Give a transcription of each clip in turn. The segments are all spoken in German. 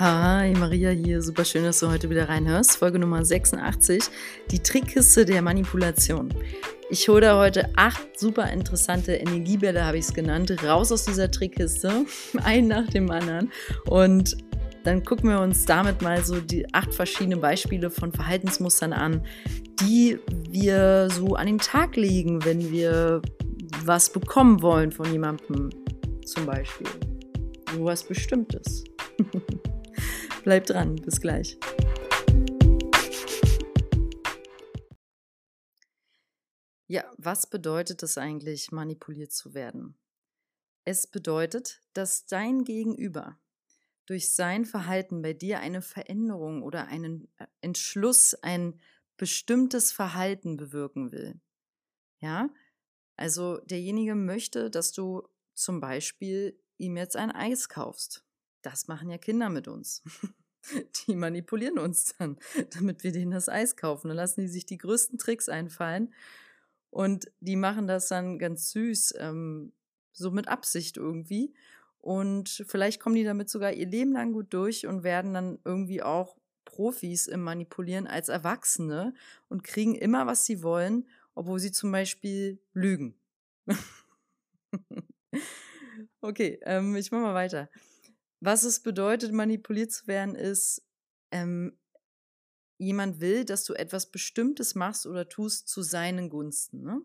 Hi, Maria hier. Super schön, dass du heute wieder reinhörst. Folge Nummer 86, die Trickkiste der Manipulation. Ich hole da heute acht super interessante Energiebälle, habe ich es genannt, raus aus dieser Trickkiste, ein nach dem anderen. Und dann gucken wir uns damit mal so die acht verschiedenen Beispiele von Verhaltensmustern an, die wir so an den Tag legen, wenn wir was bekommen wollen von jemandem, zum Beispiel. So was Bestimmtes. Bleibt dran, bis gleich. Ja, was bedeutet es eigentlich, manipuliert zu werden? Es bedeutet, dass dein Gegenüber durch sein Verhalten bei dir eine Veränderung oder einen äh, Entschluss, ein bestimmtes Verhalten bewirken will. Ja, also derjenige möchte, dass du zum Beispiel ihm jetzt ein Eis kaufst. Das machen ja Kinder mit uns. Die manipulieren uns dann, damit wir denen das Eis kaufen. Dann lassen die sich die größten Tricks einfallen. Und die machen das dann ganz süß, ähm, so mit Absicht irgendwie. Und vielleicht kommen die damit sogar ihr Leben lang gut durch und werden dann irgendwie auch Profis im Manipulieren als Erwachsene und kriegen immer, was sie wollen, obwohl sie zum Beispiel lügen. okay, ähm, ich mache mal weiter. Was es bedeutet, manipuliert zu werden, ist, ähm, jemand will, dass du etwas Bestimmtes machst oder tust zu seinen Gunsten. Ne?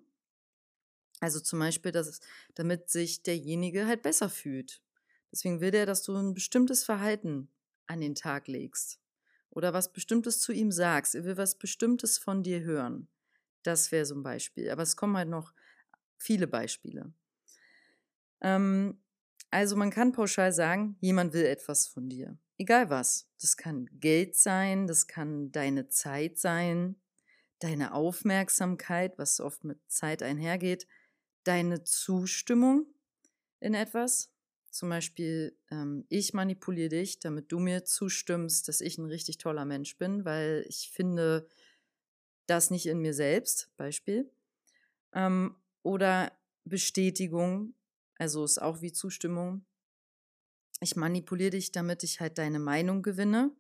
Also zum Beispiel, dass damit sich derjenige halt besser fühlt. Deswegen will der, dass du ein bestimmtes Verhalten an den Tag legst oder was Bestimmtes zu ihm sagst. Er will was Bestimmtes von dir hören. Das wäre so ein Beispiel. Aber es kommen halt noch viele Beispiele. Ähm, also man kann pauschal sagen, jemand will etwas von dir. Egal was. Das kann Geld sein, das kann deine Zeit sein, deine Aufmerksamkeit, was oft mit Zeit einhergeht, deine Zustimmung in etwas. Zum Beispiel, ähm, ich manipuliere dich, damit du mir zustimmst, dass ich ein richtig toller Mensch bin, weil ich finde das nicht in mir selbst, Beispiel. Ähm, oder Bestätigung, also ist auch wie Zustimmung. Ich manipuliere dich, damit ich halt deine Meinung gewinne,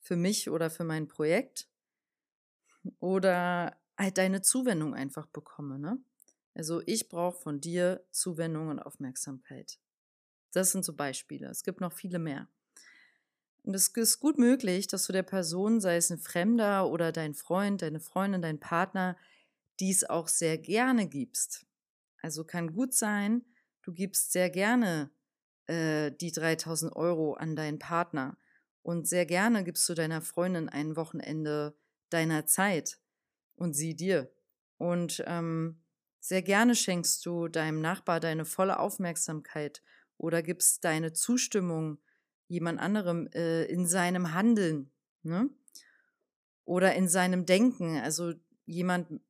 für mich oder für mein Projekt. Oder halt deine Zuwendung einfach bekomme, ne? Also ich brauche von dir Zuwendung und Aufmerksamkeit. Das sind so Beispiele. Es gibt noch viele mehr. Und es ist gut möglich, dass du der Person, sei es ein Fremder oder dein Freund, deine Freundin, dein Partner, dies auch sehr gerne gibst. Also kann gut sein, du gibst sehr gerne äh, die 3000 Euro an deinen Partner und sehr gerne gibst du deiner Freundin ein Wochenende deiner Zeit und sie dir. Und ähm, sehr gerne schenkst du deinem Nachbar deine volle Aufmerksamkeit oder gibst deine Zustimmung jemand anderem äh, in seinem Handeln ne? oder in seinem Denken. Also jemand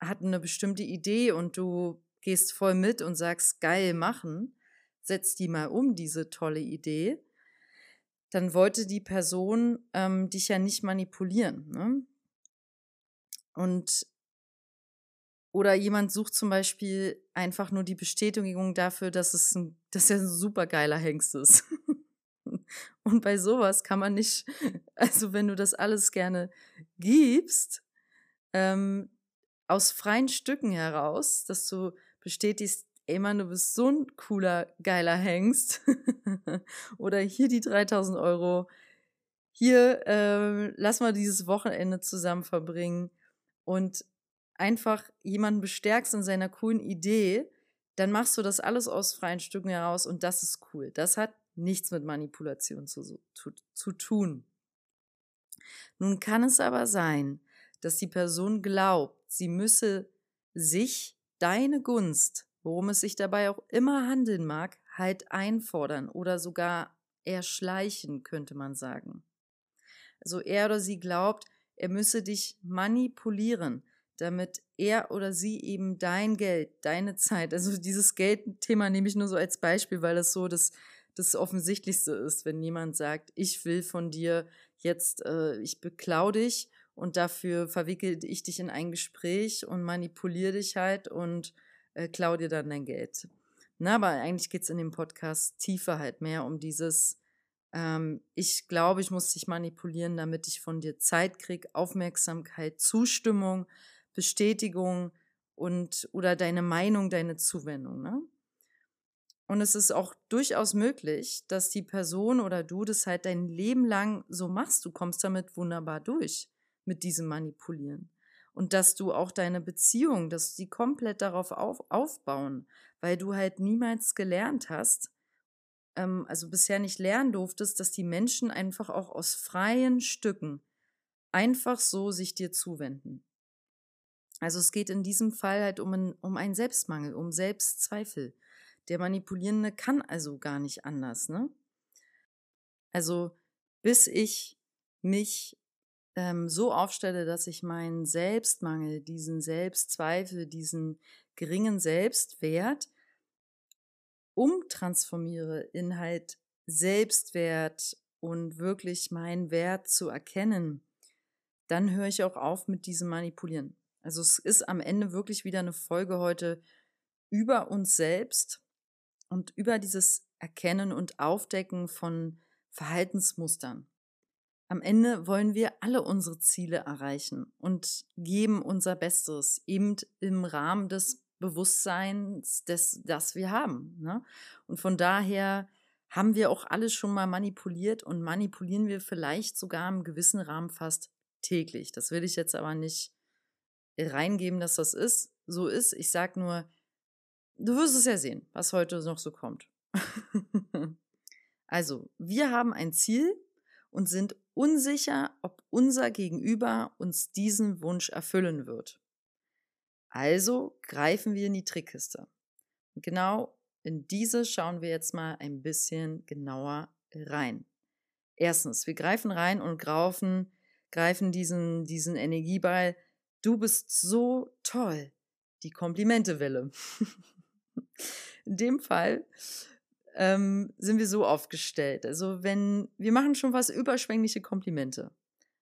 hat eine bestimmte Idee und du gehst voll mit und sagst, geil machen, setz die mal um, diese tolle Idee, dann wollte die Person ähm, dich ja nicht manipulieren. Ne? Und oder jemand sucht zum Beispiel einfach nur die Bestätigung dafür, dass es ein, dass er ein super geiler Hengst ist. Und bei sowas kann man nicht, also wenn du das alles gerne gibst, ähm, aus freien Stücken heraus, dass du bestätigst, ey Mann, du bist so ein cooler, geiler Hengst. Oder hier die 3000 Euro. Hier, äh, lass mal dieses Wochenende zusammen verbringen. Und einfach jemanden bestärkst in seiner coolen Idee, dann machst du das alles aus freien Stücken heraus und das ist cool. Das hat nichts mit Manipulation zu, zu, zu tun. Nun kann es aber sein, dass die Person glaubt, sie müsse sich deine Gunst, worum es sich dabei auch immer handeln mag, halt einfordern oder sogar erschleichen, könnte man sagen. Also er oder sie glaubt, er müsse dich manipulieren, damit er oder sie eben dein Geld, deine Zeit, also dieses Geldthema nehme ich nur so als Beispiel, weil das so das, das Offensichtlichste ist, wenn jemand sagt, ich will von dir jetzt, äh, ich beklau dich und dafür verwickelt ich dich in ein Gespräch und manipuliere dich halt und äh, klau dir dann dein Geld. Na, aber eigentlich geht es in dem Podcast tiefer halt mehr um dieses Ähm, ich glaube, ich muss dich manipulieren, damit ich von dir Zeit kriege, Aufmerksamkeit, Zustimmung, Bestätigung und oder deine Meinung, deine Zuwendung. Ne? Und es ist auch durchaus möglich, dass die Person oder du das halt dein Leben lang so machst. Du kommst damit wunderbar durch mit diesem Manipulieren. Und dass du auch deine Beziehung, dass sie komplett darauf auf, aufbauen, weil du halt niemals gelernt hast, ähm, also bisher nicht lernen durftest, dass die Menschen einfach auch aus freien Stücken einfach so sich dir zuwenden. Also es geht in diesem Fall halt um, ein, um einen Selbstmangel, um Selbstzweifel. Der Manipulierende kann also gar nicht anders, ne? Also bis ich mich ähm, so aufstelle, dass ich meinen Selbstmangel, diesen Selbstzweifel, diesen geringen Selbstwert umtransformiere in halt Selbstwert und wirklich meinen Wert zu erkennen, dann höre ich auch auf mit diesem Manipulieren. Also es ist am Ende wirklich wieder eine Folge heute über uns selbst und über dieses Erkennen und Aufdecken von Verhaltensmustern. Am Ende wollen wir alle unsere Ziele erreichen und geben unser Bestes, eben im Rahmen des Bewusstseins, des, das wir haben. Ne? Und von daher haben wir auch alles schon mal manipuliert und manipulieren wir vielleicht sogar im gewissen Rahmen fast täglich. Das will ich jetzt aber nicht reingeben, dass das ist, so ist. Ich sage nur, du wirst es ja sehen, was heute noch so kommt. also, wir haben ein Ziel und sind unsicher, ob unser Gegenüber uns diesen Wunsch erfüllen wird. Also greifen wir in die Trickkiste. Und genau in diese schauen wir jetzt mal ein bisschen genauer rein. Erstens, wir greifen rein und greifen, greifen diesen, diesen Energieball. Du bist so toll. Die Komplimentewelle. in dem Fall ähm, sind wir so aufgestellt. Also wenn wir machen schon was überschwängliche Komplimente.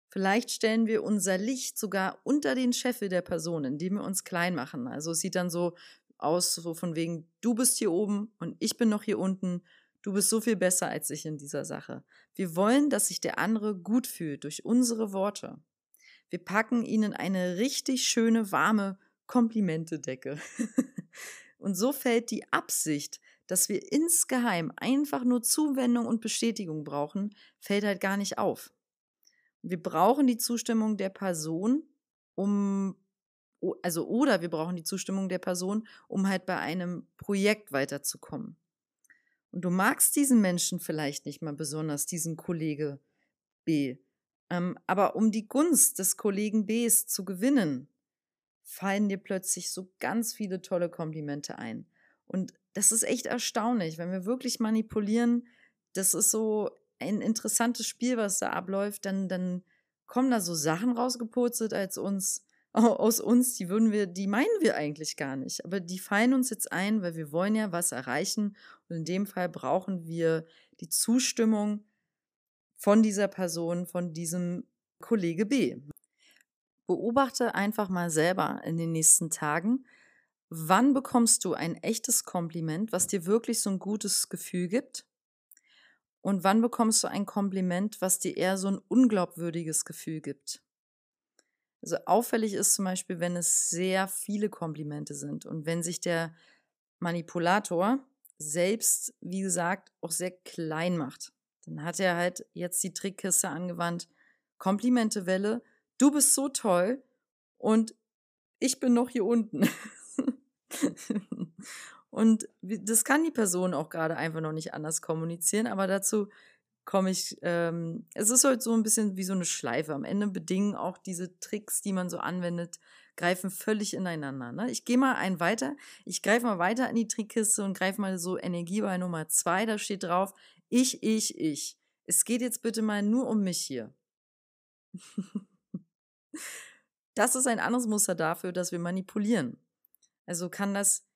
Vielleicht stellen wir unser Licht sogar unter den Scheffel der Person, indem wir uns klein machen. Also es sieht dann so aus, so von wegen, du bist hier oben und ich bin noch hier unten. Du bist so viel besser als ich in dieser Sache. Wir wollen, dass sich der andere gut fühlt durch unsere Worte. Wir packen ihnen eine richtig schöne, warme Komplimentedecke. und so fällt die Absicht, dass wir insgeheim einfach nur Zuwendung und Bestätigung brauchen, fällt halt gar nicht auf wir brauchen die Zustimmung der Person, um, also oder wir brauchen die Zustimmung der Person, um halt bei einem Projekt weiterzukommen. Und du magst diesen Menschen vielleicht nicht mal besonders, diesen Kollege B. Ähm, aber um die Gunst des Kollegen Bs zu gewinnen, fallen dir plötzlich so ganz viele tolle Komplimente ein. Und das ist echt erstaunlich, wenn wir wirklich manipulieren. Das ist so, ein interessantes Spiel, was da abläuft, dann, dann kommen da so Sachen rausgepurzelt als uns, aus uns, die würden wir, die meinen wir eigentlich gar nicht. Aber die fallen uns jetzt ein, weil wir wollen ja was erreichen. Und in dem Fall brauchen wir die Zustimmung von dieser Person, von diesem Kollege B. Beobachte einfach mal selber in den nächsten Tagen, wann bekommst du ein echtes Kompliment, was dir wirklich so ein gutes Gefühl gibt und wann bekommst du ein Kompliment, was dir eher so ein unglaubwürdiges Gefühl gibt? Also auffällig ist zum Beispiel, wenn es sehr viele Komplimente sind und wenn sich der Manipulator selbst, wie gesagt, auch sehr klein macht. Dann hat er halt jetzt die Trickkiste angewandt. Komplimentewelle, du bist so toll und ich bin noch hier unten. Und das kann die Person auch gerade einfach noch nicht anders kommunizieren, aber dazu komme ich, ähm, es ist halt so ein bisschen wie so eine Schleife. Am Ende bedingen auch diese Tricks, die man so anwendet, greifen völlig ineinander. Ne? Ich gehe mal einen weiter, ich greife mal weiter in die Trickkiste und greife mal so Energieball Nummer zwei, da steht drauf, ich, ich, ich. Es geht jetzt bitte mal nur um mich hier. das ist ein anderes Muster dafür, dass wir manipulieren. Also kann das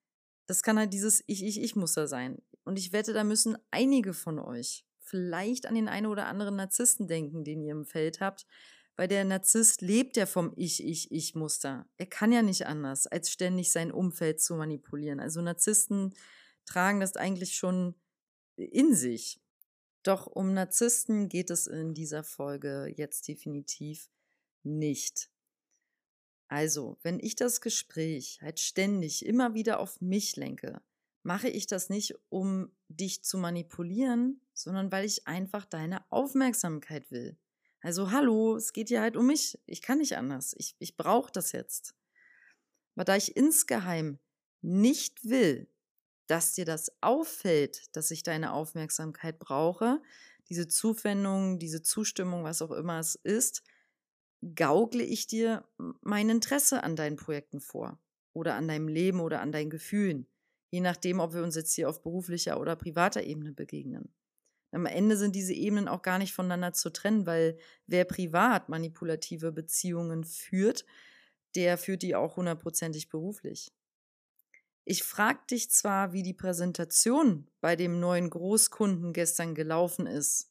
das kann halt dieses Ich-Ich-Ich-Muster sein. Und ich wette, da müssen einige von euch vielleicht an den einen oder anderen Narzissten denken, den ihr im Feld habt, weil der Narzisst lebt ja vom Ich-Ich-Ich-Muster. Er kann ja nicht anders, als ständig sein Umfeld zu manipulieren. Also Narzissten tragen das eigentlich schon in sich. Doch um Narzissten geht es in dieser Folge jetzt definitiv nicht. Also, wenn ich das Gespräch halt ständig immer wieder auf mich lenke, mache ich das nicht, um dich zu manipulieren, sondern weil ich einfach deine Aufmerksamkeit will. Also, hallo, es geht hier halt um mich. Ich kann nicht anders. Ich, ich brauche das jetzt. Aber da ich insgeheim nicht will, dass dir das auffällt, dass ich deine Aufmerksamkeit brauche, diese Zuwendung, diese Zustimmung, was auch immer es ist, gaukle ich dir mein Interesse an deinen Projekten vor oder an deinem Leben oder an deinen Gefühlen, je nachdem, ob wir uns jetzt hier auf beruflicher oder privater Ebene begegnen. Am Ende sind diese Ebenen auch gar nicht voneinander zu trennen, weil wer privat manipulative Beziehungen führt, der führt die auch hundertprozentig beruflich. Ich frag dich zwar, wie die Präsentation bei dem neuen Großkunden gestern gelaufen ist,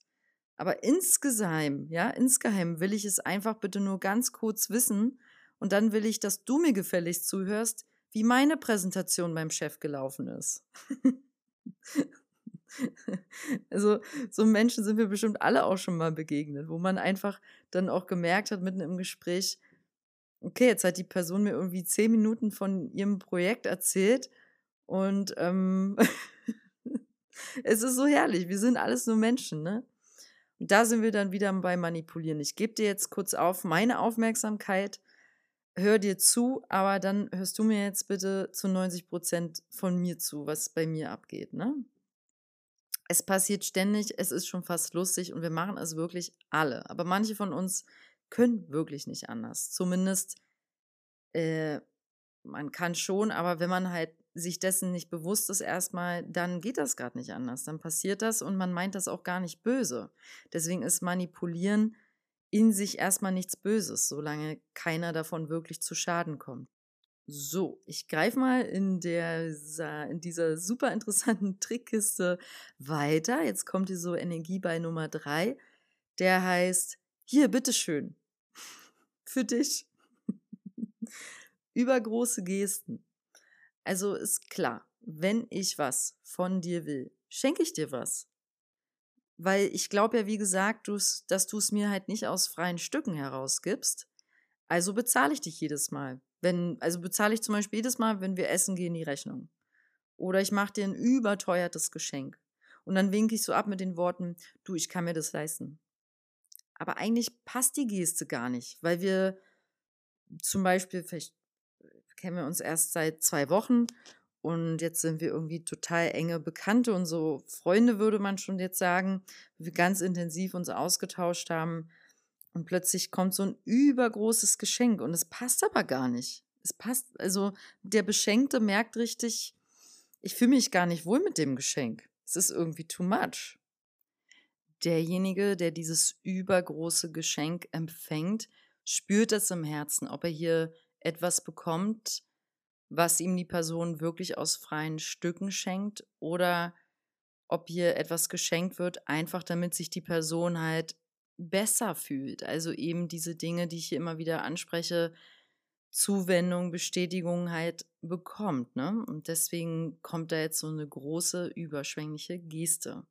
aber insgeheim, ja, insgeheim will ich es einfach bitte nur ganz kurz wissen und dann will ich, dass du mir gefälligst zuhörst, wie meine Präsentation beim Chef gelaufen ist. also, so Menschen sind wir bestimmt alle auch schon mal begegnet, wo man einfach dann auch gemerkt hat, mitten im Gespräch, okay, jetzt hat die Person mir irgendwie zehn Minuten von ihrem Projekt erzählt und ähm, es ist so herrlich. Wir sind alles nur Menschen, ne? Da sind wir dann wieder bei Manipulieren. Ich gebe dir jetzt kurz auf meine Aufmerksamkeit, hör dir zu, aber dann hörst du mir jetzt bitte zu 90 Prozent von mir zu, was bei mir abgeht, ne? Es passiert ständig, es ist schon fast lustig und wir machen es wirklich alle. Aber manche von uns können wirklich nicht anders. Zumindest, äh, man kann schon, aber wenn man halt sich dessen nicht bewusst ist erstmal, dann geht das gerade nicht anders. Dann passiert das und man meint das auch gar nicht böse. Deswegen ist Manipulieren in sich erstmal nichts Böses, solange keiner davon wirklich zu Schaden kommt. So, ich greife mal in, der, in dieser super interessanten Trickkiste weiter. Jetzt kommt hier so Energie bei Nummer drei. Der heißt, hier, bitteschön. Für dich. Übergroße Gesten. Also ist klar, wenn ich was von dir will, schenke ich dir was. Weil ich glaube ja, wie gesagt, dass du es mir halt nicht aus freien Stücken herausgibst. Also bezahle ich dich jedes Mal. Wenn, also bezahle ich zum Beispiel jedes Mal, wenn wir essen gehen, die Rechnung. Oder ich mache dir ein überteuertes Geschenk. Und dann winke ich so ab mit den Worten, du, ich kann mir das leisten. Aber eigentlich passt die Geste gar nicht, weil wir zum Beispiel, vielleicht kennen wir uns erst seit zwei Wochen und jetzt sind wir irgendwie total enge Bekannte und so Freunde, würde man schon jetzt sagen, wir ganz intensiv uns ausgetauscht haben. Und plötzlich kommt so ein übergroßes Geschenk und es passt aber gar nicht. Es passt, also der Beschenkte merkt richtig, ich fühle mich gar nicht wohl mit dem Geschenk. Es ist irgendwie too much derjenige, der dieses übergroße Geschenk empfängt, spürt es im Herzen, ob er hier etwas bekommt, was ihm die Person wirklich aus freien Stücken schenkt oder ob hier etwas geschenkt wird, einfach damit sich die Person halt besser fühlt. Also eben diese Dinge, die ich hier immer wieder anspreche, Zuwendung, Bestätigung halt bekommt. Ne? Und deswegen kommt da jetzt so eine große, überschwängliche Geste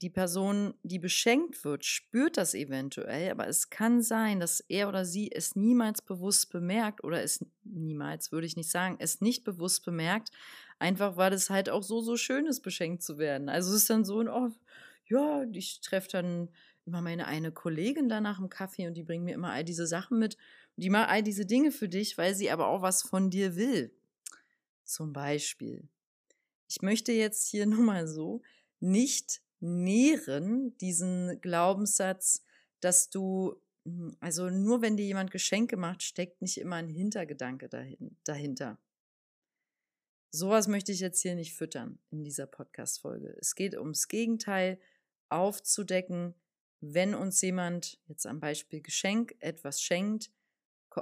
die Person, die beschenkt wird, spürt das eventuell, aber es kann sein, dass er oder sie es niemals bewusst bemerkt oder es niemals, würde ich nicht sagen, es nicht bewusst bemerkt, einfach weil es halt auch so, so schön ist, beschenkt zu werden. Also es ist dann so ein, oh, ja, ich treffe dann immer meine eine Kollegin da nach dem Kaffee und die bringt mir immer all diese Sachen mit. Die macht all diese Dinge für dich, weil sie aber auch was von dir will. Zum Beispiel. Ich möchte jetzt hier nur mal so nicht nähren, diesen Glaubenssatz, dass du, hm, also nur wenn dir jemand Geschenke macht, steckt nicht immer ein Hintergedanke dahin, dahinter. Sowas möchte ich jetzt hier nicht füttern in dieser Podcast-Folge. Es geht ums Gegenteil, aufzudecken, wenn uns jemand, jetzt am Beispiel Geschenk, etwas schenkt,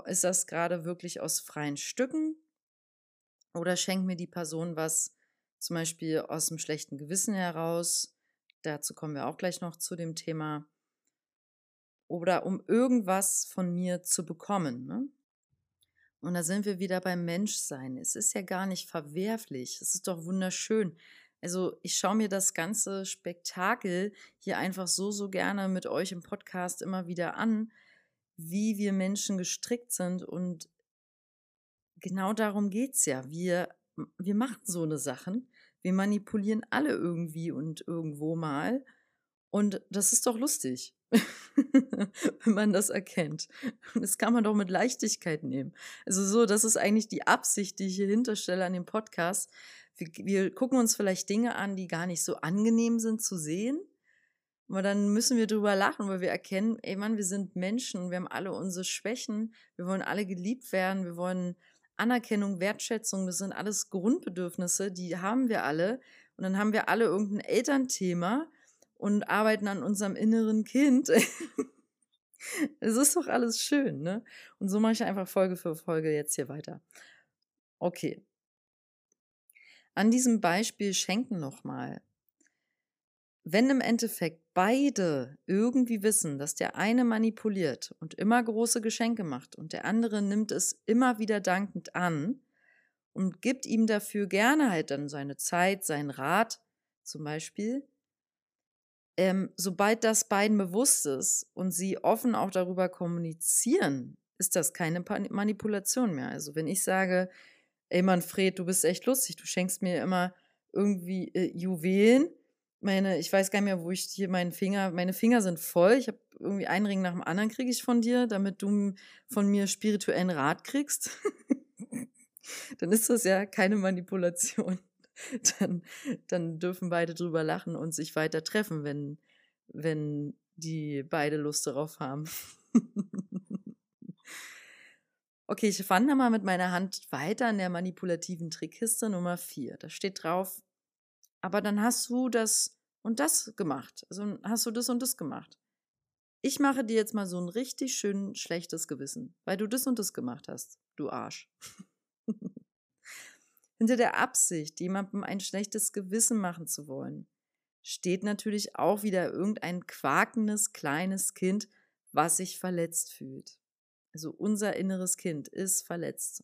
ist das gerade wirklich aus freien Stücken oder schenkt mir die Person was zum Beispiel aus dem schlechten Gewissen heraus, Dazu kommen wir auch gleich noch zu dem Thema. Oder um irgendwas von mir zu bekommen. Ne? Und da sind wir wieder beim Menschsein. Es ist ja gar nicht verwerflich. Es ist doch wunderschön, Also ich schaue mir das ganze Spektakel hier einfach so, so gerne mit euch im Podcast immer wieder an, wie wir Menschen gestrickt sind. Und genau darum geht es ja. Wir, wir machen so eine Sachen. Wir manipulieren alle irgendwie und irgendwo mal. Und das ist doch lustig, wenn man das erkennt. Das kann man doch mit Leichtigkeit nehmen. Also so, das ist eigentlich die Absicht, die ich hier hinterstelle an dem Podcast. Wir, wir gucken uns vielleicht Dinge an, die gar nicht so angenehm sind zu sehen. Aber dann müssen wir drüber lachen, weil wir erkennen, ey Mann, wir sind Menschen, wir haben alle unsere Schwächen, wir wollen alle geliebt werden, wir wollen Anerkennung, Wertschätzung, das sind alles Grundbedürfnisse, die haben wir alle. Und dann haben wir alle irgendein Elternthema und arbeiten an unserem inneren Kind. Es ist doch alles schön, ne? Und so mache ich einfach Folge für Folge jetzt hier weiter. Okay. An diesem Beispiel schenken nochmal. Wenn im Endeffekt beide irgendwie wissen, dass der eine manipuliert und immer große Geschenke macht und der andere nimmt es immer wieder dankend an und gibt ihm dafür gerne halt dann seine Zeit, seinen Rat zum Beispiel, ähm, sobald das beiden bewusst ist und sie offen auch darüber kommunizieren, ist das keine Manipulation mehr. Also wenn ich sage, ey Manfred, du bist echt lustig, du schenkst mir immer irgendwie äh, Juwelen. Meine, ich weiß gar nicht mehr, wo ich hier meinen Finger, meine Finger sind voll. Ich habe irgendwie einen Ring nach dem anderen kriege ich von dir, damit du von mir spirituellen Rat kriegst. Dann ist das ja keine Manipulation. dann, dann dürfen beide drüber lachen und sich weiter treffen, wenn, wenn die beide Lust darauf haben. okay, ich wandere mal mit meiner Hand weiter in der manipulativen Trickkiste Nummer 4. Da steht drauf, aber dann hast du das und das gemacht. Also hast du das und das gemacht. Ich mache dir jetzt mal so ein richtig schön schlechtes Gewissen, weil du das und das gemacht hast, du Arsch. Hinter der Absicht, jemandem ein schlechtes Gewissen machen zu wollen, steht natürlich auch wieder irgendein quakendes kleines Kind, was sich verletzt fühlt. Also unser inneres Kind ist verletzt.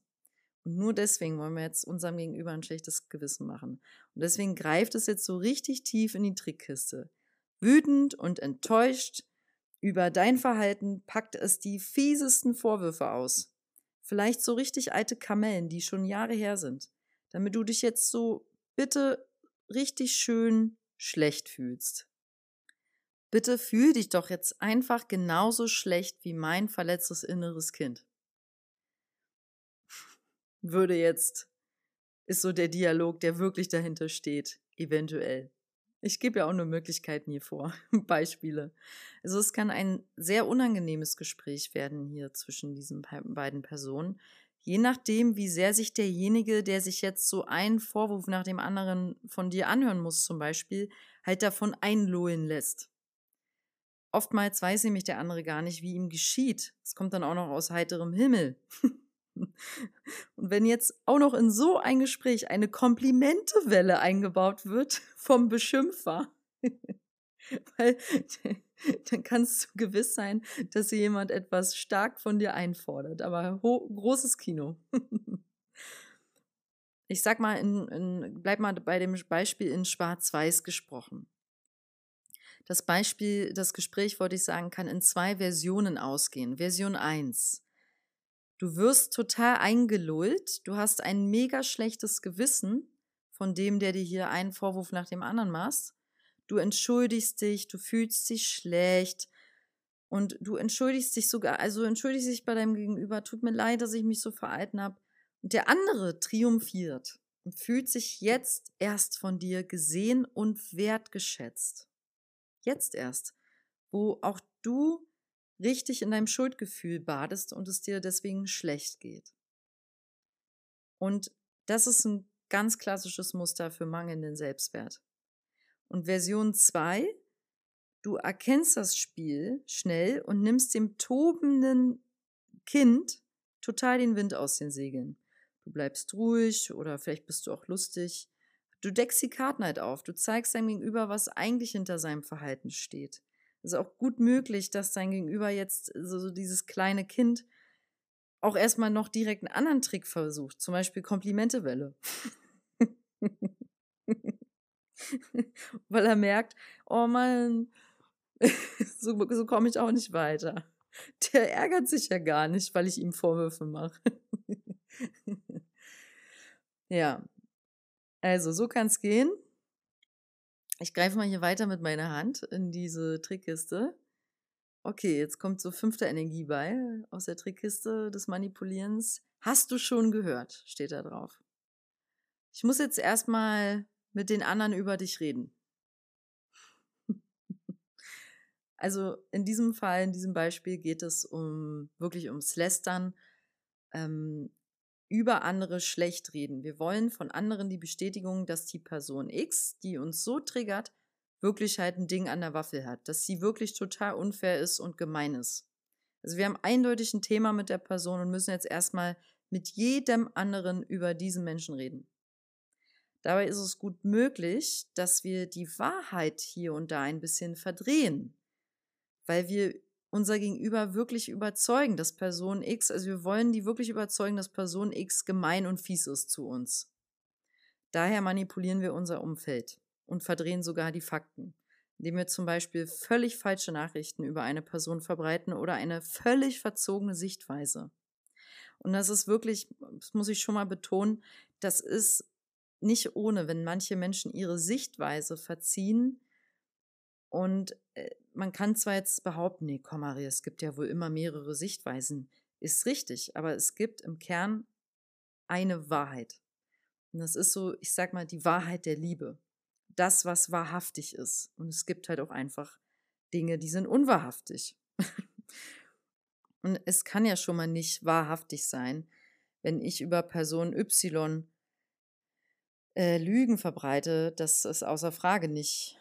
Und nur deswegen wollen wir jetzt unserem Gegenüber ein schlechtes Gewissen machen. Und deswegen greift es jetzt so richtig tief in die Trickkiste. Wütend und enttäuscht über dein Verhalten packt es die fiesesten Vorwürfe aus. Vielleicht so richtig alte Kamellen, die schon Jahre her sind damit du dich jetzt so bitte richtig schön schlecht fühlst. Bitte fühl dich doch jetzt einfach genauso schlecht wie mein verletztes inneres Kind. Würde jetzt, ist so der Dialog, der wirklich dahinter steht, eventuell. Ich gebe ja auch nur Möglichkeiten hier vor, Beispiele. Also es kann ein sehr unangenehmes Gespräch werden hier zwischen diesen beiden Personen, je nachdem, wie sehr sich derjenige, der sich jetzt so einen Vorwurf nach dem anderen von dir anhören muss, zum Beispiel, halt davon einlohen lässt. Oftmals weiß nämlich der andere gar nicht, wie ihm geschieht. Es kommt dann auch noch aus heiterem Himmel. Und wenn jetzt auch noch in so ein Gespräch eine Komplimentewelle eingebaut wird vom Beschimpfer, weil dann kannst du gewiss sein, dass jemand etwas stark von dir einfordert. Aber großes Kino. ich sag mal, in, in, bleib mal bei dem Beispiel in Schwarz-Weiß gesprochen. Das Beispiel, das Gespräch, wollte ich sagen, kann in zwei Versionen ausgehen. Version 1. Du wirst total eingelullt, du hast ein mega schlechtes Gewissen von dem, der dir hier einen Vorwurf nach dem anderen machst du entschuldigst dich, du fühlst dich schlecht und du entschuldigst dich sogar, also entschuldigst dich bei deinem Gegenüber, tut mir leid, dass ich mich so verhalten habe. Und der andere triumphiert und fühlt sich jetzt erst von dir gesehen und wertgeschätzt. Jetzt erst, wo auch du richtig in deinem Schuldgefühl badest und es dir deswegen schlecht geht. Und das ist ein ganz klassisches Muster für mangelnden Selbstwert. Und Version 2, du erkennst das Spiel schnell und nimmst dem tobenden Kind total den Wind aus den Segeln. Du bleibst ruhig oder vielleicht bist du auch lustig. Du deckst die Karten halt auf. Du zeigst deinem Gegenüber, was eigentlich hinter seinem Verhalten steht. Ist auch gut möglich, dass dein Gegenüber jetzt so, so dieses kleine Kind auch erstmal noch direkt einen anderen Trick versucht. Zum Beispiel Komplimentewelle. Weil er merkt, oh Mann, so, so komme ich auch nicht weiter. Der ärgert sich ja gar nicht, weil ich ihm Vorwürfe mache. ja, also so kann es gehen. Ich greife mal hier weiter mit meiner Hand in diese Trickkiste. Okay, jetzt kommt so fünfter Energieball aus der Trickkiste des Manipulierens. Hast du schon gehört, steht da drauf. Ich muss jetzt erstmal mit den anderen über dich reden. Also in diesem Fall, in diesem Beispiel geht es um wirklich ums Lästern, ähm, über andere schlecht reden. Wir wollen von anderen die Bestätigung, dass die Person X, die uns so triggert, wirklich halt ein Ding an der Waffel hat, dass sie wirklich total unfair ist und gemein ist. Also wir haben eindeutig ein Thema mit der Person und müssen jetzt erstmal mit jedem anderen über diesen Menschen reden. Dabei ist es gut möglich, dass wir die Wahrheit hier und da ein bisschen verdrehen, weil wir unser Gegenüber wirklich überzeugen, dass Person X, also wir wollen die wirklich überzeugen, dass Person X gemein und fies ist zu uns. Daher manipulieren wir unser Umfeld und verdrehen sogar die Fakten, indem wir zum Beispiel völlig falsche Nachrichten über eine Person verbreiten oder eine völlig verzogene Sichtweise. Und das ist wirklich, das muss ich schon mal betonen, das ist nicht ohne, wenn manche Menschen ihre Sichtweise verziehen und man kann zwar jetzt behaupten, nee, komm Maria, es gibt ja wohl immer mehrere Sichtweisen. Ist richtig, aber es gibt im Kern eine Wahrheit. Und das ist so, ich sag mal, die Wahrheit der Liebe. Das, was wahrhaftig ist. Und es gibt halt auch einfach Dinge, die sind unwahrhaftig. Und es kann ja schon mal nicht wahrhaftig sein, wenn ich über Person Y äh, Lügen verbreite, das ist außer Frage nicht.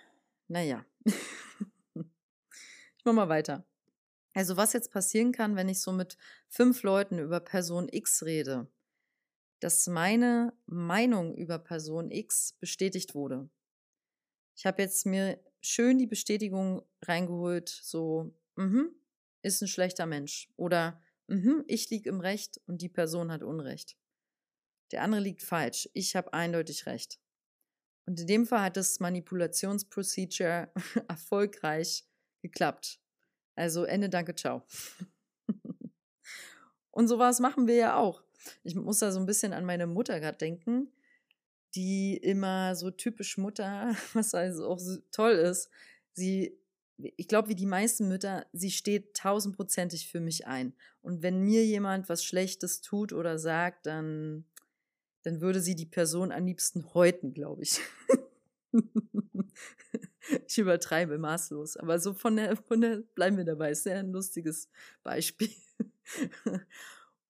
Naja. ich mach mal weiter. Also, was jetzt passieren kann, wenn ich so mit fünf Leuten über Person X rede, dass meine Meinung über Person X bestätigt wurde. Ich habe jetzt mir schön die Bestätigung reingeholt, so, mhm, ist ein schlechter Mensch. Oder, mhm, ich liege im Recht und die Person hat Unrecht. Der andere liegt falsch. Ich habe eindeutig recht. Und in dem Fall hat das Manipulationsprocedure erfolgreich geklappt. Also Ende, danke, ciao. Und sowas machen wir ja auch. Ich muss da so ein bisschen an meine Mutter gerade denken, die immer so typisch Mutter, was also auch so toll ist, sie, ich glaube, wie die meisten Mütter, sie steht tausendprozentig für mich ein. Und wenn mir jemand was Schlechtes tut oder sagt, dann dann würde sie die Person am liebsten häuten, glaube ich. ich übertreibe maßlos, aber so von der, von der, bleiben wir dabei, ist sehr ein lustiges Beispiel.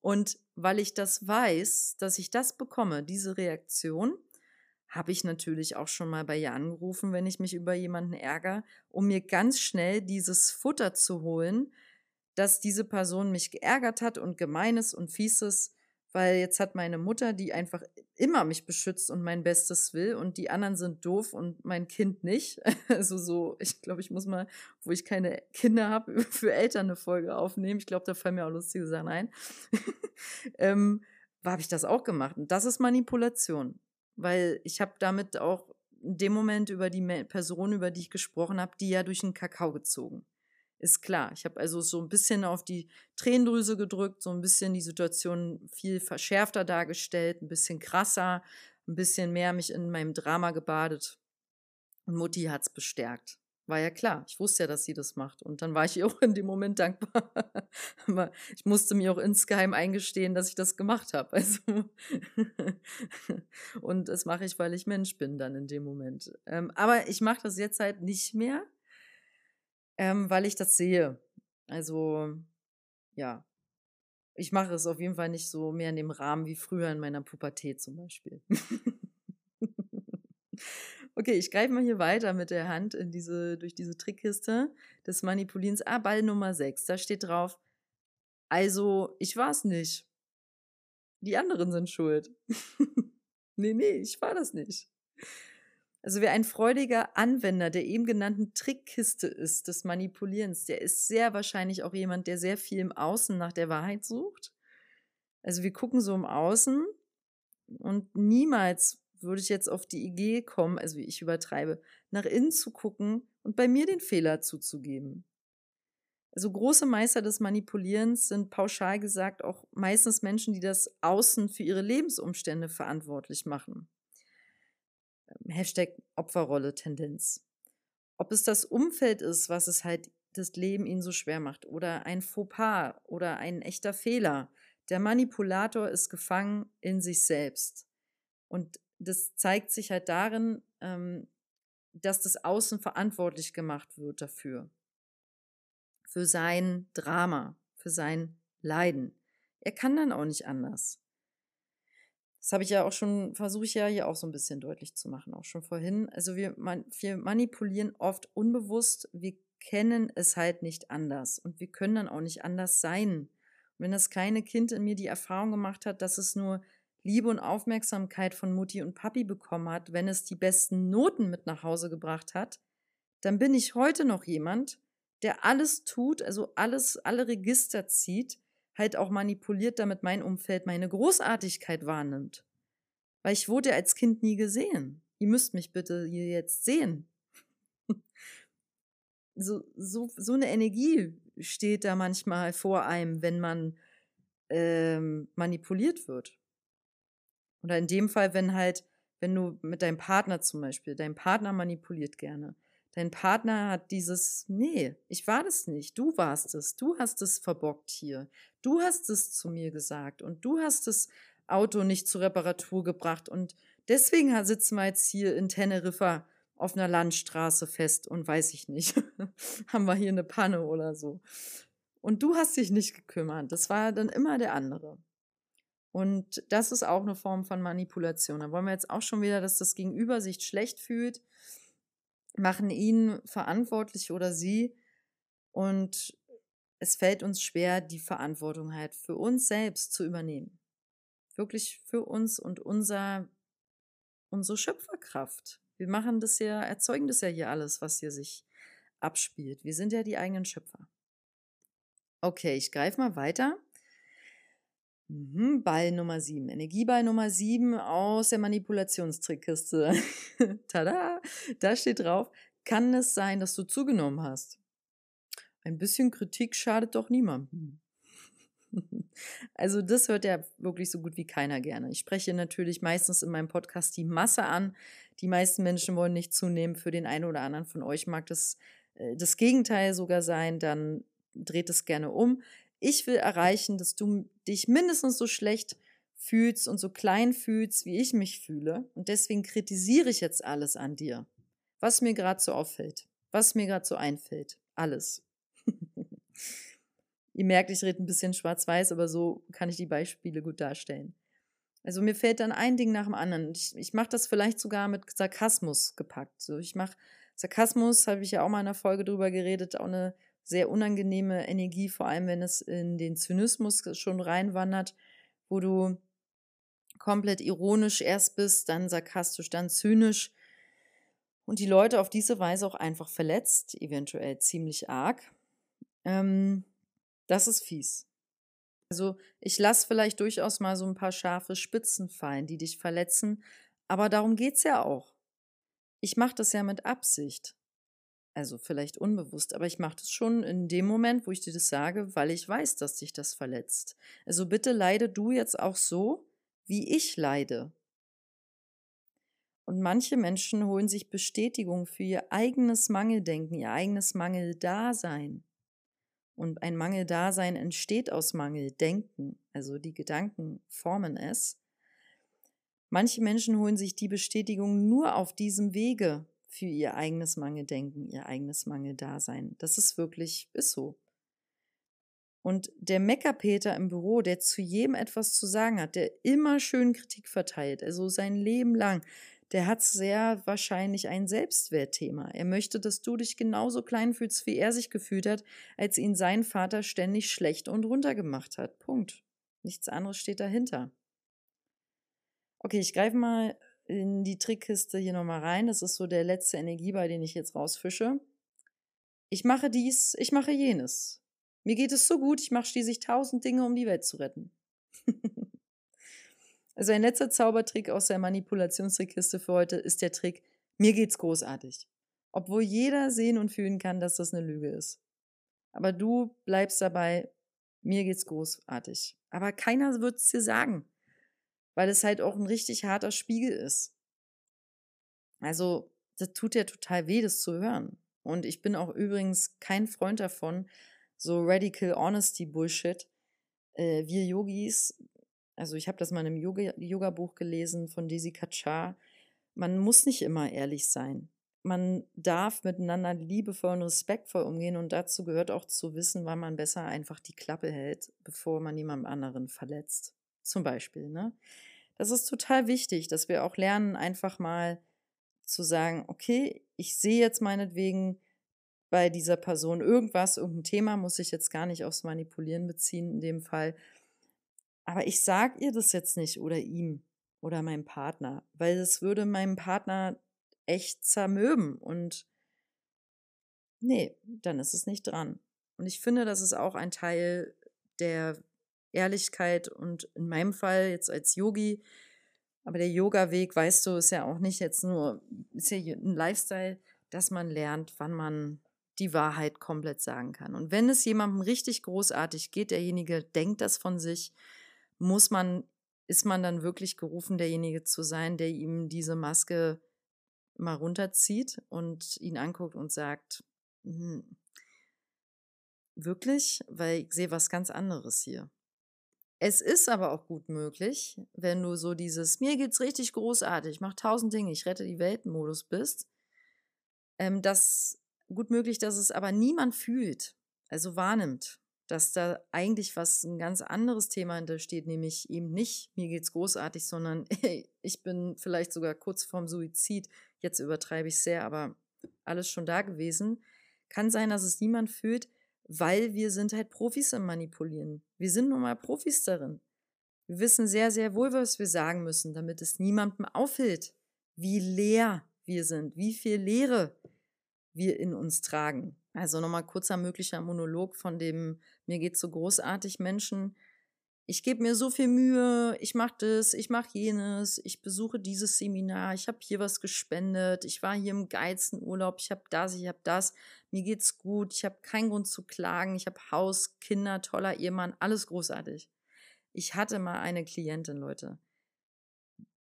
Und weil ich das weiß, dass ich das bekomme, diese Reaktion, habe ich natürlich auch schon mal bei ihr angerufen, wenn ich mich über jemanden ärgere, um mir ganz schnell dieses Futter zu holen, dass diese Person mich geärgert hat und gemeines und fieses weil jetzt hat meine Mutter, die einfach immer mich beschützt und mein Bestes will und die anderen sind doof und mein Kind nicht. Also so, ich glaube, ich muss mal, wo ich keine Kinder habe, für Eltern eine Folge aufnehmen. Ich glaube, da fallen mir auch lustige Sachen ein. ähm, habe ich das auch gemacht. Und das ist Manipulation, weil ich habe damit auch in dem Moment über die Person, über die ich gesprochen habe, die ja durch den Kakao gezogen ist klar. Ich habe also so ein bisschen auf die Tränendrüse gedrückt, so ein bisschen die Situation viel verschärfter dargestellt, ein bisschen krasser, ein bisschen mehr mich in meinem Drama gebadet. Und Mutti hat es bestärkt. War ja klar. Ich wusste ja, dass sie das macht. Und dann war ich ihr auch in dem Moment dankbar. Aber ich musste mir auch insgeheim eingestehen, dass ich das gemacht habe. Also und das mache ich, weil ich Mensch bin dann in dem Moment. Ähm, aber ich mache das jetzt halt nicht mehr ähm, weil ich das sehe. Also, ja. Ich mache es auf jeden Fall nicht so mehr in dem Rahmen wie früher in meiner Pubertät zum Beispiel. okay, ich greife mal hier weiter mit der Hand in diese, durch diese Trickkiste des Manipulierens. Ah, Ball Nummer 6. Da steht drauf, also, ich war es nicht. Die anderen sind schuld. nee, nee, ich war das nicht. Also wer ein freudiger Anwender der eben genannten Trickkiste ist, des Manipulierens, der ist sehr wahrscheinlich auch jemand, der sehr viel im Außen nach der Wahrheit sucht. Also wir gucken so im Außen und niemals würde ich jetzt auf die Idee kommen, also wie ich übertreibe, nach innen zu gucken und bei mir den Fehler zuzugeben. Also große Meister des Manipulierens sind pauschal gesagt auch meistens Menschen, die das Außen für ihre Lebensumstände verantwortlich machen. Hashtag Opferrolle Tendenz. Ob es das Umfeld ist, was es halt das Leben ihnen so schwer macht, oder ein Fauxpas oder ein echter Fehler. Der Manipulator ist gefangen in sich selbst. Und das zeigt sich halt darin, ähm, dass das Außen verantwortlich gemacht wird dafür für sein Drama, für sein Leiden. Er kann dann auch nicht anders. Das habe ich ja auch schon, versuche ich ja hier auch so ein bisschen deutlich zu machen, auch schon vorhin. Also wir, man, wir manipulieren oft unbewusst, wir kennen es halt nicht anders und wir können dann auch nicht anders sein. Und wenn das kleine Kind in mir die Erfahrung gemacht hat, dass es nur Liebe und Aufmerksamkeit von Mutti und Papi bekommen hat, wenn es die besten Noten mit nach Hause gebracht hat, dann bin ich heute noch jemand, der alles tut, also alles, alle Register zieht, halt auch manipuliert, damit mein Umfeld meine Großartigkeit wahrnimmt. Weil ich wurde als Kind nie gesehen. Ihr müsst mich bitte hier jetzt sehen. so, so, so eine Energie steht da manchmal vor einem, wenn man ähm, manipuliert wird. Oder in dem Fall, wenn halt, wenn du mit deinem Partner zum Beispiel, dein Partner manipuliert gerne. Dein Partner hat dieses, nee, ich war das nicht, du warst es, du hast es verbockt hier, du hast es zu mir gesagt und du hast das Auto nicht zur Reparatur gebracht und deswegen sitzen wir jetzt hier in Teneriffa auf einer Landstraße fest und weiß ich nicht, haben wir hier eine Panne oder so. Und du hast dich nicht gekümmert, das war dann immer der andere. Und das ist auch eine Form von Manipulation. Da wollen wir jetzt auch schon wieder, dass das Gegenüber sich schlecht fühlt machen ihn verantwortlich oder sie und es fällt uns schwer, die Verantwortung halt für uns selbst zu übernehmen. Wirklich für uns und unser, unsere Schöpferkraft. Wir machen das ja, erzeugen das ja hier alles, was hier sich abspielt. Wir sind ja die eigenen Schöpfer. Okay, ich greife mal weiter. Mhm, Ball Nummer 7. Energieball Nummer 7 aus der Manipulationstrickkiste. Tada! Da steht drauf, kann es sein, dass du zugenommen hast? Ein bisschen Kritik schadet doch niemandem. Also das hört ja wirklich so gut wie keiner gerne. Ich spreche natürlich meistens in meinem Podcast die Masse an. Die meisten Menschen wollen nicht zunehmen. Für den einen oder anderen von euch mag das äh, das Gegenteil sogar sein. Dann dreht es gerne um. Ich will erreichen, dass du dich mindestens so schlecht fühlst und so klein fühlst, wie ich mich fühle. Und deswegen kritisiere ich jetzt alles an dir, was mir gerade so auffällt, was mir gerade so einfällt. Alles. Ihr merkt, ich rede ein bisschen schwarz-weiß, aber so kann ich die Beispiele gut darstellen. Also mir fällt dann ein Ding nach dem anderen. Ich, ich mache das vielleicht sogar mit Sarkasmus gepackt. So, ich mache Sarkasmus, habe ich ja auch mal in einer Folge drüber geredet, auch eine sehr unangenehme Energie, vor allem wenn es in den Zynismus schon reinwandert, wo du komplett ironisch erst bist, dann sarkastisch, dann zynisch und die Leute auf diese Weise auch einfach verletzt, eventuell ziemlich arg. Ähm, das ist fies. Also ich lasse vielleicht durchaus mal so ein paar scharfe Spitzen fallen, die dich verletzen, aber darum geht es ja auch. Ich mache das ja mit Absicht. Also vielleicht unbewusst, aber ich mache das schon in dem Moment, wo ich dir das sage, weil ich weiß, dass dich das verletzt. Also bitte leide du jetzt auch so, wie ich leide. Und manche Menschen holen sich Bestätigung für ihr eigenes Mangeldenken, ihr eigenes Mangeldasein. Und ein Mangeldasein entsteht aus Mangeldenken, also die Gedanken formen es. Manche Menschen holen sich die Bestätigung nur auf diesem Wege, für ihr eigenes Mangeldenken, ihr eigenes Mangeldasein. Das ist wirklich, ist so. Und der Meckerpeter im Büro, der zu jedem etwas zu sagen hat, der immer schön Kritik verteilt, also sein Leben lang, der hat sehr wahrscheinlich ein Selbstwertthema. Er möchte, dass du dich genauso klein fühlst, wie er sich gefühlt hat, als ihn sein Vater ständig schlecht und runtergemacht hat. Punkt. Nichts anderes steht dahinter. Okay, ich greife mal in die Trickkiste hier nochmal rein. Das ist so der letzte Energieball, den ich jetzt rausfische. Ich mache dies, ich mache jenes. Mir geht es so gut, ich mache schließlich tausend Dinge, um die Welt zu retten. Also ein letzter Zaubertrick aus der Manipulationstrickkiste für heute ist der Trick, mir geht's großartig. Obwohl jeder sehen und fühlen kann, dass das eine Lüge ist. Aber du bleibst dabei, mir geht's großartig. Aber keiner wird es dir sagen, weil es halt auch ein richtig harter Spiegel ist. Also, das tut ja total weh, das zu hören. Und ich bin auch übrigens kein Freund davon, so Radical Honesty Bullshit. Äh, wir Yogis, also ich habe das mal in einem Yoga-Buch gelesen von Desi Kachar, man muss nicht immer ehrlich sein. Man darf miteinander liebevoll und respektvoll umgehen und dazu gehört auch zu wissen, wann man besser einfach die Klappe hält, bevor man jemand anderen verletzt. Zum Beispiel, ne? Das ist total wichtig, dass wir auch lernen, einfach mal zu sagen, okay, ich sehe jetzt meinetwegen bei dieser Person irgendwas, irgendein Thema, muss ich jetzt gar nicht aufs Manipulieren beziehen in dem Fall. Aber ich sage ihr das jetzt nicht oder ihm oder meinem Partner, weil es würde meinem Partner echt zermürben und nee, dann ist es nicht dran. Und ich finde, das ist auch ein Teil der Ehrlichkeit und in meinem Fall jetzt als Yogi, aber der Yoga-Weg, weißt du, ist ja auch nicht jetzt nur, ist ja ein Lifestyle, dass man lernt, wann man die Wahrheit komplett sagen kann. Und wenn es jemandem richtig großartig geht, derjenige denkt das von sich, muss man, ist man dann wirklich gerufen, derjenige zu sein, der ihm diese Maske mal runterzieht und ihn anguckt und sagt, hm, wirklich, weil ich sehe was ganz anderes hier. Es ist aber auch gut möglich, wenn du so dieses mir geht's richtig großartig, ich mache tausend Dinge, ich rette die Welt Modus bist, ähm, dass gut möglich, dass es aber niemand fühlt, also wahrnimmt, dass da eigentlich was ein ganz anderes Thema hintersteht, nämlich eben nicht mir geht's großartig, sondern hey, ich bin vielleicht sogar kurz vorm Suizid. Jetzt übertreibe ich sehr, aber alles schon da gewesen. Kann sein, dass es niemand fühlt, weil wir sind halt Profis im Manipulieren. Wir sind nun mal Profis darin. Wir wissen sehr, sehr wohl, was wir sagen müssen, damit es niemandem auffällt, wie leer wir sind, wie viel Leere wir in uns tragen. Also nochmal kurzer möglicher Monolog von dem mir geht so großartig Menschen, ich gebe mir so viel Mühe, ich mache das, ich mache jenes, ich besuche dieses Seminar, ich habe hier was gespendet, ich war hier im geilsten Urlaub, ich habe das, ich habe das, mir geht's gut, ich habe keinen Grund zu klagen, ich habe Haus, Kinder, toller Ehemann, alles großartig. Ich hatte mal eine Klientin, Leute,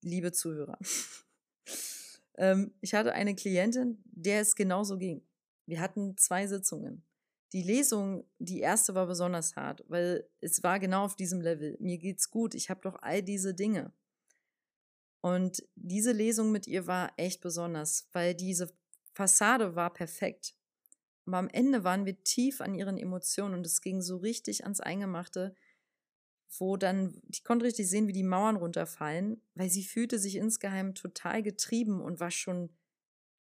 liebe Zuhörer. ähm, ich hatte eine Klientin, der es genauso ging. Wir hatten zwei Sitzungen die Lesung, die erste war besonders hart, weil es war genau auf diesem Level. Mir geht's gut, ich habe doch all diese Dinge. Und diese Lesung mit ihr war echt besonders, weil diese Fassade war perfekt. Aber am Ende waren wir tief an ihren Emotionen und es ging so richtig ans Eingemachte, wo dann, ich konnte richtig sehen, wie die Mauern runterfallen, weil sie fühlte sich insgeheim total getrieben und war schon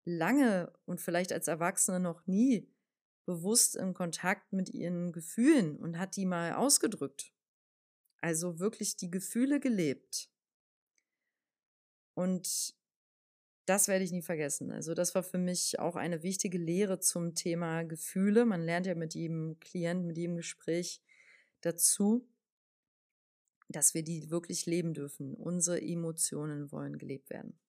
lange und vielleicht als Erwachsene noch nie bewusst im Kontakt mit ihren Gefühlen und hat die mal ausgedrückt. Also wirklich die Gefühle gelebt. Und das werde ich nie vergessen. Also das war für mich auch eine wichtige Lehre zum Thema Gefühle. Man lernt ja mit jedem Klienten, mit jedem Gespräch dazu, dass wir die wirklich leben dürfen. Unsere Emotionen wollen gelebt werden.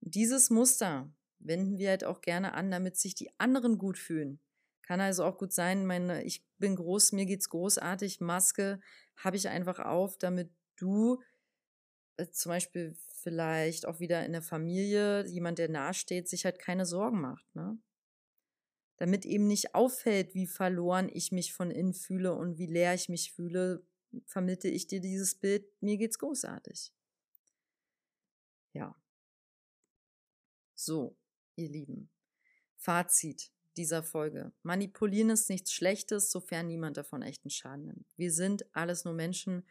Und dieses Muster wenden wir halt auch gerne an, damit sich die anderen gut fühlen. Kann also auch gut sein, meine, ich bin groß, mir geht's großartig, Maske habe ich einfach auf, damit du zum Beispiel vielleicht auch wieder in der Familie, jemand, der nahesteht, sich halt keine Sorgen macht, ne? Damit eben nicht auffällt, wie verloren ich mich von innen fühle und wie leer ich mich fühle, vermittle ich dir dieses Bild, mir geht's großartig. Ja. So, ihr Lieben. Fazit dieser Folge. Manipulieren ist nichts Schlechtes, sofern niemand davon echten Schaden nimmt. Wir sind alles nur Menschen.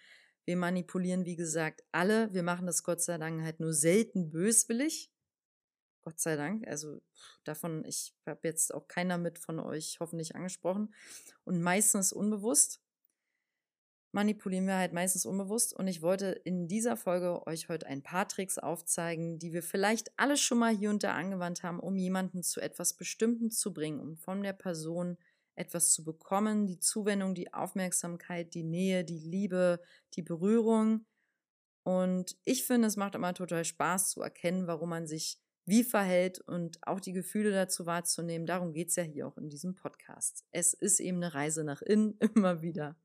Wir manipulieren, wie gesagt, alle. Wir machen das Gott sei Dank halt nur selten böswillig. Gott sei Dank. Also davon, ich habe jetzt auch keiner mit von euch hoffentlich angesprochen. Und meistens unbewusst manipulieren wir halt meistens unbewusst. Und ich wollte in dieser Folge euch heute ein paar Tricks aufzeigen, die wir vielleicht alle schon mal hier und da angewandt haben, um jemanden zu etwas Bestimmten zu bringen, um von der Person etwas zu bekommen, die Zuwendung, die Aufmerksamkeit, die Nähe, die Liebe, die Berührung. Und ich finde, es macht immer total Spaß zu erkennen, warum man sich wie verhält und auch die Gefühle dazu wahrzunehmen. Darum geht es ja hier auch in diesem Podcast. Es ist eben eine Reise nach innen, immer wieder.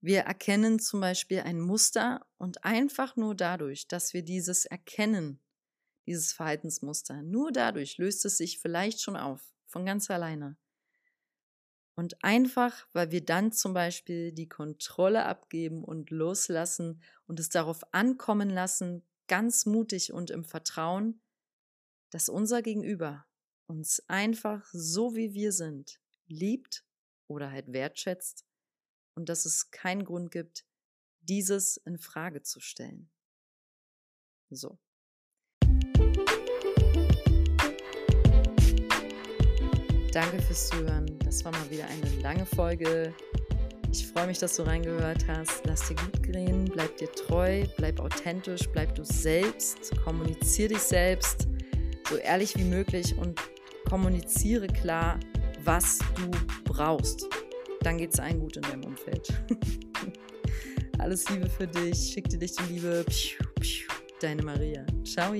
Wir erkennen zum Beispiel ein Muster und einfach nur dadurch, dass wir dieses erkennen, dieses Verhaltensmuster, nur dadurch löst es sich vielleicht schon auf, von ganz alleine. Und einfach, weil wir dann zum Beispiel die Kontrolle abgeben und loslassen und es darauf ankommen lassen, ganz mutig und im Vertrauen, dass unser Gegenüber uns einfach so wie wir sind liebt oder halt wertschätzt und dass es keinen Grund gibt, dieses in Frage zu stellen. So. Danke fürs Zuhören. Das war mal wieder eine lange Folge. Ich freue mich, dass du reingehört hast. Lass dir gut gehen, bleib dir treu, bleib authentisch, bleib du selbst, kommuniziere dich selbst so ehrlich wie möglich und kommuniziere klar, was du brauchst. Dann geht es allen gut in deinem Umfeld. Alles Liebe für dich, schick dir dich die Liebe. Deine Maria. Ciao.